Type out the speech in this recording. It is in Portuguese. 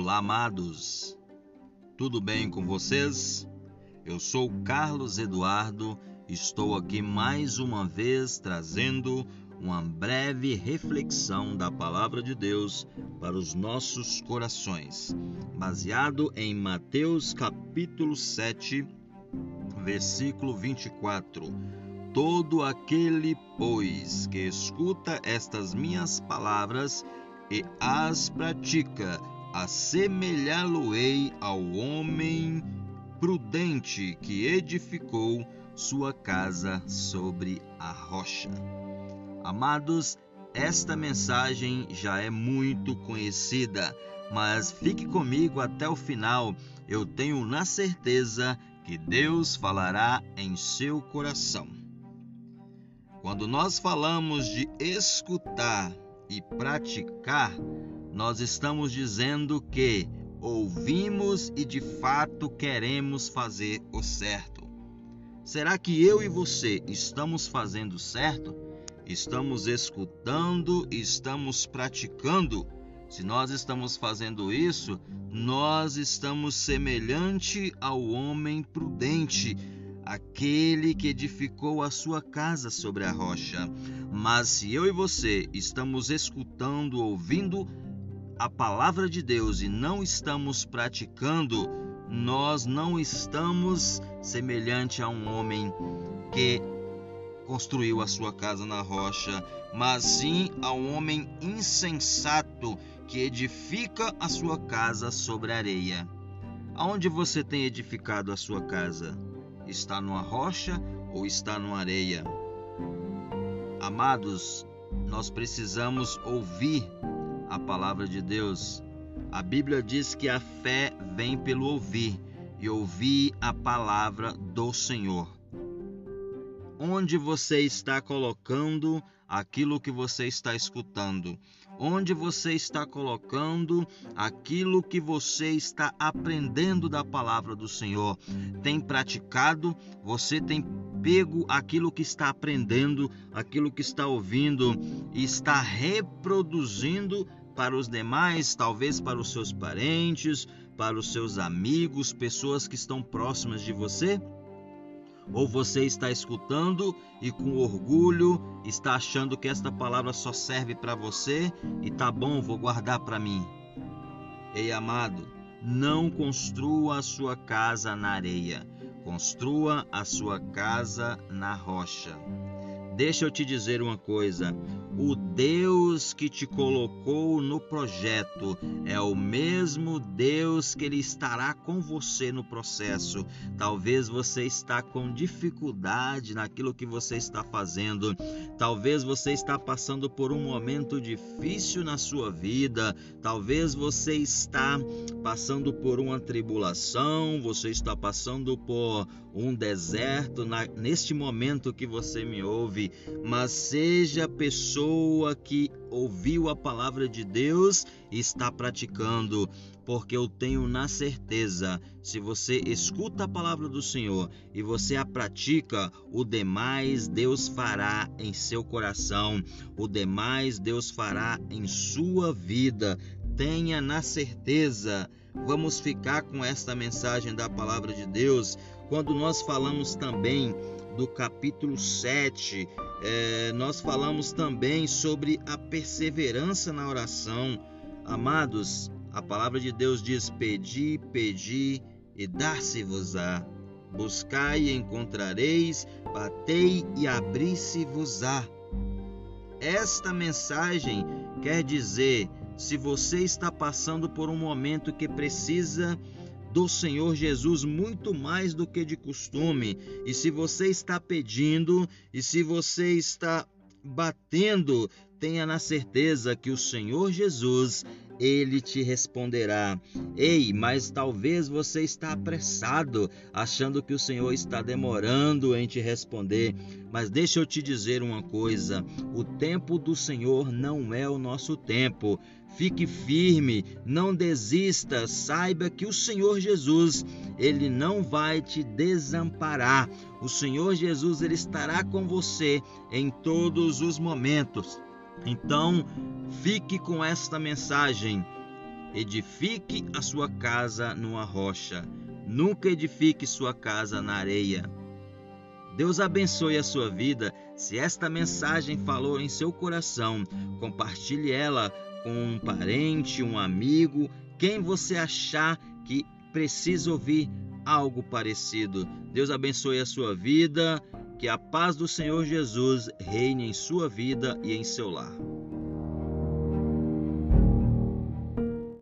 Olá, amados. Tudo bem com vocês? Eu sou Carlos Eduardo, estou aqui mais uma vez trazendo uma breve reflexão da palavra de Deus para os nossos corações, baseado em Mateus capítulo 7, versículo 24. Todo aquele, pois, que escuta estas minhas palavras e as pratica, assemelhá-lo-ei ao homem prudente que edificou sua casa sobre a rocha. Amados, esta mensagem já é muito conhecida, mas fique comigo até o final. Eu tenho na certeza que Deus falará em seu coração. Quando nós falamos de escutar e praticar, nós estamos dizendo que ouvimos e de fato queremos fazer o certo. Será que eu e você estamos fazendo certo? Estamos escutando estamos praticando? Se nós estamos fazendo isso, nós estamos semelhante ao homem prudente, aquele que edificou a sua casa sobre a rocha. Mas se eu e você estamos escutando, ouvindo, a palavra de Deus e não estamos praticando, nós não estamos semelhante a um homem que construiu a sua casa na rocha, mas sim a um homem insensato que edifica a sua casa sobre areia. Aonde você tem edificado a sua casa? Está numa rocha ou está numa areia? Amados, nós precisamos ouvir a palavra de Deus. A Bíblia diz que a fé vem pelo ouvir e ouvir a palavra do Senhor. Onde você está colocando aquilo que você está escutando? Onde você está colocando aquilo que você está aprendendo da palavra do Senhor? Tem praticado? Você tem pego aquilo que está aprendendo, aquilo que está ouvindo e está reproduzindo para os demais, talvez para os seus parentes, para os seus amigos, pessoas que estão próximas de você? Ou você está escutando e com orgulho está achando que esta palavra só serve para você e tá bom, vou guardar para mim? Ei, amado, não construa a sua casa na areia, construa a sua casa na rocha. Deixa eu te dizer uma coisa: o Deus que te colocou no projeto é o mesmo Deus que ele estará com você no processo. Talvez você está com dificuldade naquilo que você está fazendo. Talvez você está passando por um momento difícil na sua vida. Talvez você está passando por uma tribulação, você está passando por um deserto na, neste momento que você me ouve, mas seja pessoa que ouviu a palavra de Deus e está praticando, porque eu tenho na certeza, se você escuta a palavra do Senhor e você a pratica, o demais Deus fará em seu coração, o demais Deus fará em sua vida. Tenha na certeza. Vamos ficar com esta mensagem da palavra de Deus quando nós falamos também do capítulo 7, é, nós falamos também sobre a perseverança na oração. Amados, a palavra de Deus diz: Pedi, pedi e dar-se-vos-á. Buscai e encontrareis, batei e abri-se-vos-á. Esta mensagem quer dizer: se você está passando por um momento que precisa do Senhor Jesus muito mais do que de costume. E se você está pedindo e se você está batendo, tenha na certeza que o Senhor Jesus ele te responderá. Ei, mas talvez você está apressado, achando que o Senhor está demorando em te responder. Mas deixa eu te dizer uma coisa: o tempo do Senhor não é o nosso tempo. Fique firme, não desista, saiba que o Senhor Jesus, ele não vai te desamparar. O Senhor Jesus ele estará com você em todos os momentos. Então, fique com esta mensagem. Edifique a sua casa numa rocha, nunca edifique sua casa na areia. Deus abençoe a sua vida. Se esta mensagem falou em seu coração, compartilhe ela com um parente, um amigo, quem você achar que precisa ouvir algo parecido. Deus abençoe a sua vida, que a paz do Senhor Jesus reine em sua vida e em seu lar.